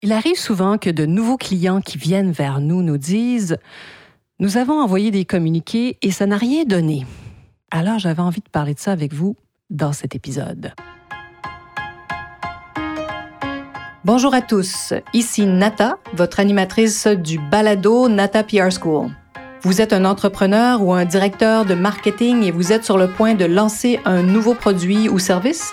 Il arrive souvent que de nouveaux clients qui viennent vers nous nous disent Nous avons envoyé des communiqués et ça n'a rien donné. Alors j'avais envie de parler de ça avec vous dans cet épisode. Bonjour à tous, ici Nata, votre animatrice du balado Nata PR School. Vous êtes un entrepreneur ou un directeur de marketing et vous êtes sur le point de lancer un nouveau produit ou service?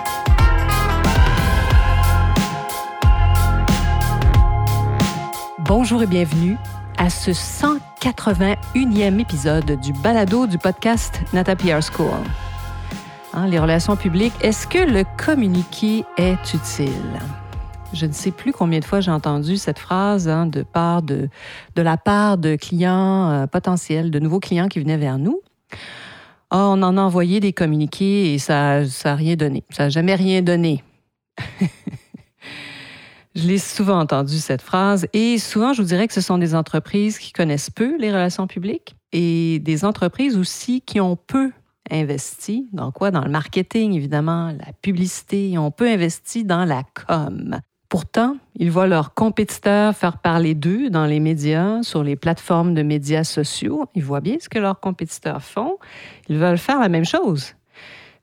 Bonjour et bienvenue à ce 181e épisode du balado du podcast Nata PR School. Hein, les relations publiques, est-ce que le communiqué est utile? Je ne sais plus combien de fois j'ai entendu cette phrase hein, de, part de, de la part de clients euh, potentiels, de nouveaux clients qui venaient vers nous. Ah, on en a envoyé des communiqués et ça n'a rien donné. Ça n'a jamais rien donné. Je l'ai souvent entendu, cette phrase, et souvent, je vous dirais que ce sont des entreprises qui connaissent peu les relations publiques et des entreprises aussi qui ont peu investi. Dans quoi? Dans le marketing, évidemment, la publicité. Ils ont peu investi dans la com. Pourtant, ils voient leurs compétiteurs faire parler d'eux dans les médias, sur les plateformes de médias sociaux. Ils voient bien ce que leurs compétiteurs font. Ils veulent faire la même chose.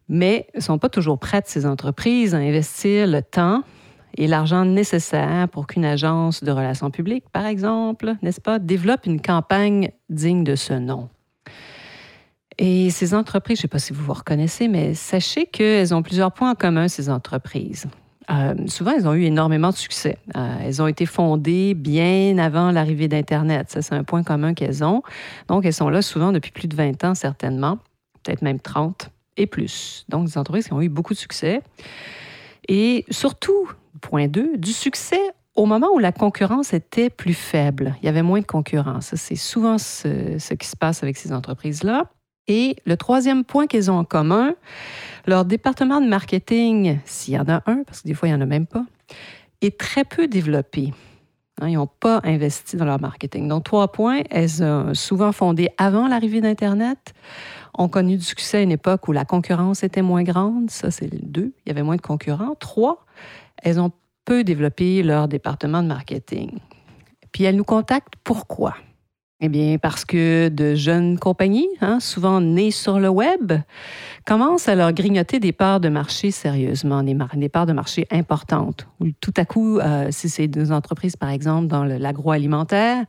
Mais ne sont pas toujours prêtes, ces entreprises, à investir le temps, et l'argent nécessaire pour qu'une agence de relations publiques, par exemple, n'est-ce pas, développe une campagne digne de ce nom. Et ces entreprises, je ne sais pas si vous vous reconnaissez, mais sachez qu'elles ont plusieurs points en commun, ces entreprises. Euh, souvent, elles ont eu énormément de succès. Euh, elles ont été fondées bien avant l'arrivée d'Internet. Ça, c'est un point commun qu'elles ont. Donc, elles sont là souvent depuis plus de 20 ans, certainement, peut-être même 30 et plus. Donc, des entreprises qui ont eu beaucoup de succès. Et surtout, Point 2, du succès au moment où la concurrence était plus faible. Il y avait moins de concurrence. C'est souvent ce, qui se passe avec ces entreprises-là. Et le troisième point qu'elles ont en commun, leur département de marketing, s'il y en a un, parce que des fois, il n'y en a même pas, est très peu développé. Hein, ils n'ont pas investi dans leur marketing. Donc, trois points, elles ont souvent fondé avant l'arrivée d'Internet, ont connu du succès à une époque où la concurrence était moins grande. Ça, c'est le deux. Il y avait moins de concurrents. Trois, elles ont peu développé leur département de marketing. Puis elles nous contactent pourquoi? Eh bien, parce que de jeunes compagnies, hein, souvent nées sur le web, commencent à leur grignoter des parts de marché sérieusement, des, parts de marché importantes. Ou tout à coup, euh, si c'est des entreprises, par exemple, dans l'agroalimentaire,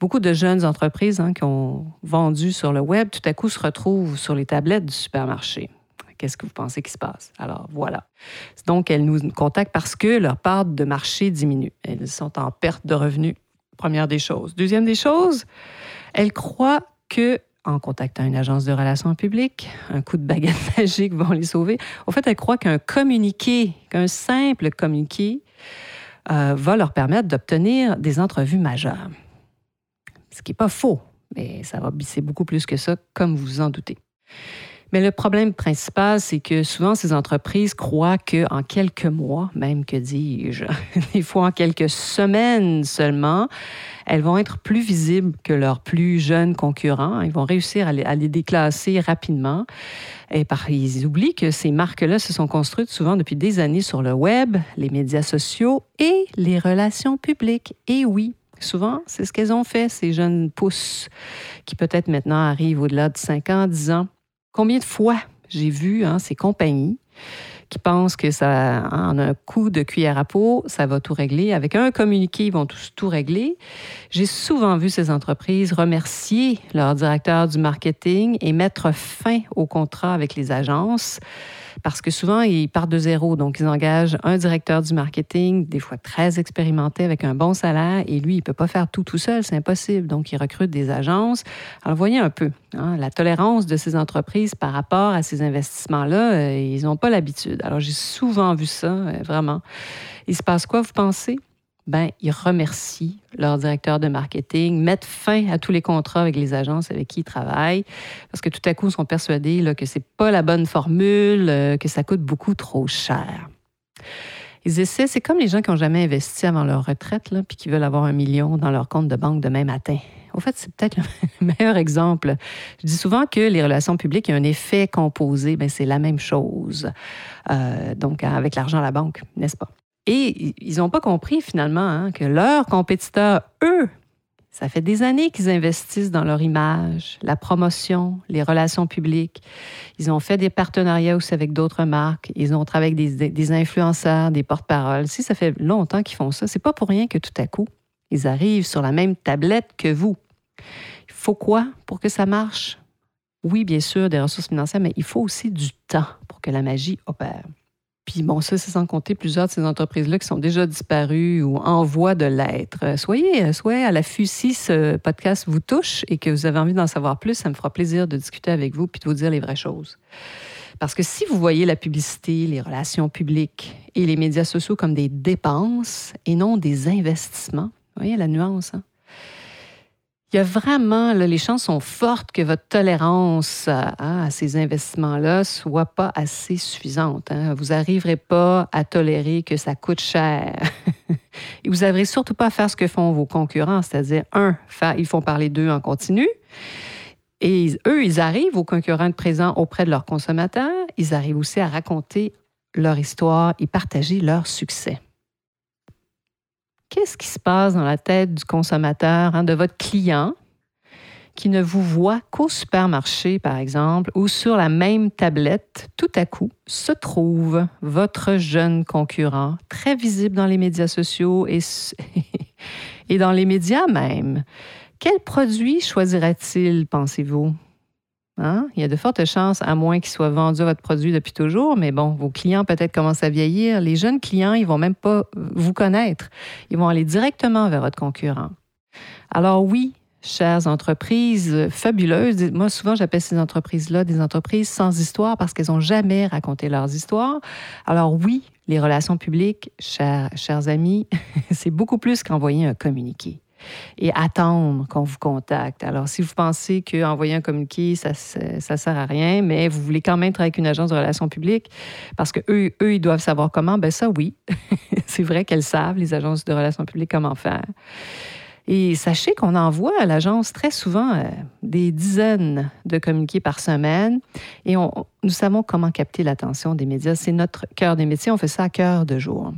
beaucoup de jeunes entreprises hein, qui ont vendu sur le web, tout à coup se retrouvent sur les tablettes du supermarché. Qu'est-ce que vous pensez qui se passe? Alors voilà. Donc, elles nous contactent parce que leur part de marché diminue. Elles sont en perte de revenus, première des choses. Deuxième des choses, elles croient que en contactant une agence de relations publiques, un coup de baguette magique vont les sauver. En fait, elles croient qu'un communiqué, qu'un simple communiqué, euh, va leur permettre d'obtenir des entrevues majeures. Ce qui n'est pas faux, mais ça va c'est beaucoup plus que ça, comme vous vous en doutez. Mais le problème principal, c'est que souvent ces entreprises croient qu'en quelques mois, même que dis-je, des fois en quelques semaines seulement, elles vont être plus visibles que leurs plus jeunes concurrents. Ils vont réussir à les, déclasser rapidement. Et par, ils oublient que ces marques-là se sont construites souvent depuis des années sur le web, les médias sociaux et les relations publiques. Et oui, Souvent, c'est ce qu'elles ont fait, ces jeunes pousses qui peut-être maintenant arrivent au-delà de 5 ans, 10 ans. Combien de fois j'ai vu hein, ces compagnies qui pensent que ça, en un coup de cuillère à peau, ça va tout régler? Avec un communiqué, ils vont tous tout régler. J'ai souvent vu ces entreprises remercier leur directeur du marketing et mettre fin au contrat avec les agences parce que souvent, ils partent de zéro. Donc, ils engagent un directeur du marketing, des fois très expérimenté, avec un bon salaire, et lui, il ne peut pas faire tout tout seul, c'est impossible. Donc, il recrute des agences. Alors, voyez un peu hein, la tolérance de ces entreprises par rapport à ces investissements-là, euh, ils n'ont pas l'habitude. Alors, j'ai souvent vu ça, euh, vraiment. Il se passe quoi, vous pensez? Ben, ils remercient leur directeur de marketing, mettent fin à tous les contrats avec les agences avec qui ils travaillent, parce que tout à coup, ils sont persuadés là, que ce n'est pas la bonne formule, euh, que ça coûte beaucoup trop cher. Ils essaient, c'est comme les gens qui n'ont jamais investi avant leur retraite, là, puis qui veulent avoir un million dans leur compte de banque demain matin. Au fait, c'est peut-être le meilleur exemple. Je dis souvent que les relations publiques, il y a un effet composé. Bien, c'est la même chose. Euh, donc, avec l'argent à la banque, n'est-ce pas? Et ils n'ont pas compris finalement hein, que leurs compétiteurs, eux, ça fait des années qu'ils investissent dans leur image, la promotion, les relations publiques. Ils ont fait des partenariats aussi avec d'autres marques. Ils ont travaillé avec des, des influenceurs, des porte-paroles. Si ça fait longtemps qu'ils font ça, c'est pas pour rien que tout à coup, ils arrivent sur la même tablette que vous. Il faut quoi pour que ça marche? Oui, bien sûr, des ressources financières, mais il faut aussi du temps pour que la magie opère. Puis bon, ça, c'est sans compter plusieurs de ces entreprises-là qui sont déjà disparues ou en voie de l'être. Euh, soyez, euh, soyez à l'affût si ce podcast vous touche et que vous avez envie d'en savoir plus, ça me fera plaisir de discuter avec vous puis de vous dire les vraies choses. Parce que si vous voyez la publicité, les relations publiques et les médias sociaux comme des dépenses et non des investissements, vous voyez la nuance, hein? Il y a vraiment, les chances sont fortes que votre tolérance à, ces investissements-là soit pas assez suffisante. Hein. Vous n'arriverez pas à tolérer que ça coûte cher. Et vous n'arriverez surtout pas à faire ce que font vos concurrents, c'est-à-dire, un, ils font parler d'eux en continu. Et eux, ils arrivent aux concurrents présents auprès de leurs consommateurs. Ils arrivent aussi à raconter leur histoire et partager leur succès qu'est-ce qui se passe dans la tête du consommateur, hein, de votre client, qui ne vous voit qu'au supermarché, par exemple, ou sur la même tablette, tout à coup, se trouve votre jeune concurrent, très visible dans les médias sociaux et, et dans les médias même? Quel produit choisira-t-il, pensez-vous? Hein? Il y a de fortes chances, à moins qu'il soit vendu votre produit depuis toujours, mais bon, vos clients peut-être commencent à vieillir. Les jeunes clients, ils vont même pas vous connaître. Ils vont aller directement vers votre concurrent. Alors oui, chères entreprises fabuleuses, moi souvent j'appelle ces entreprises-là des entreprises sans histoire parce qu'elles n'ont jamais raconté leurs histoires. Alors oui, les relations publiques, chers, chers amis, c'est beaucoup plus qu'envoyer un communiqué et attendre qu'on vous contacte. Alors, si vous pensez qu'envoyer un communiqué, ça ne sert à rien, mais vous voulez quand même travailler avec une agence de relations publiques, parce que eux, eux ils doivent savoir comment, ben ça, oui. c'est vrai qu'elles savent, les agences de relations publiques, comment faire. Et sachez qu'on envoie à l'agence très souvent euh, des dizaines de communiqués par semaine et nous savons comment capter l'attention des médias. C'est notre cœur des métiers. On fait ça à cœur de jour.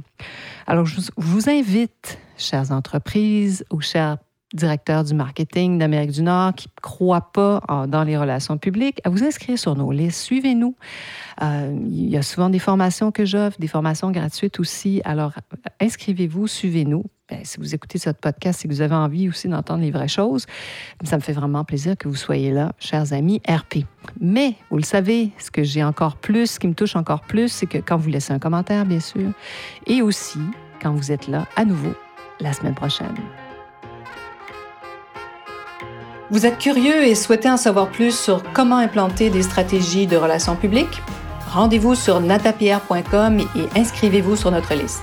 Alors, je vous invite, chères entreprises ou chers directeurs du marketing d'Amérique du Nord qui ne croient pas dans les relations publiques, à vous inscrire sur nos listes. Suivez-nous. Euh, il y a souvent des formations que j'offre, des formations gratuites aussi. Alors, inscrivez-vous, suivez-nous. Ben, si vous écoutez ce podcast et que vous avez envie aussi d'entendre les vraies choses, ça me fait vraiment plaisir que vous soyez là, chers amis RP. Mais, vous le savez, ce que j'ai encore plus, ce qui me touche encore plus, c'est que quand vous laissez un commentaire, bien sûr, et aussi quand vous êtes là à nouveau la semaine prochaine. Vous êtes curieux et souhaitez en savoir plus sur comment implanter des stratégies de relations publiques? Rendez-vous sur natapierre.com et inscrivez-vous sur notre liste.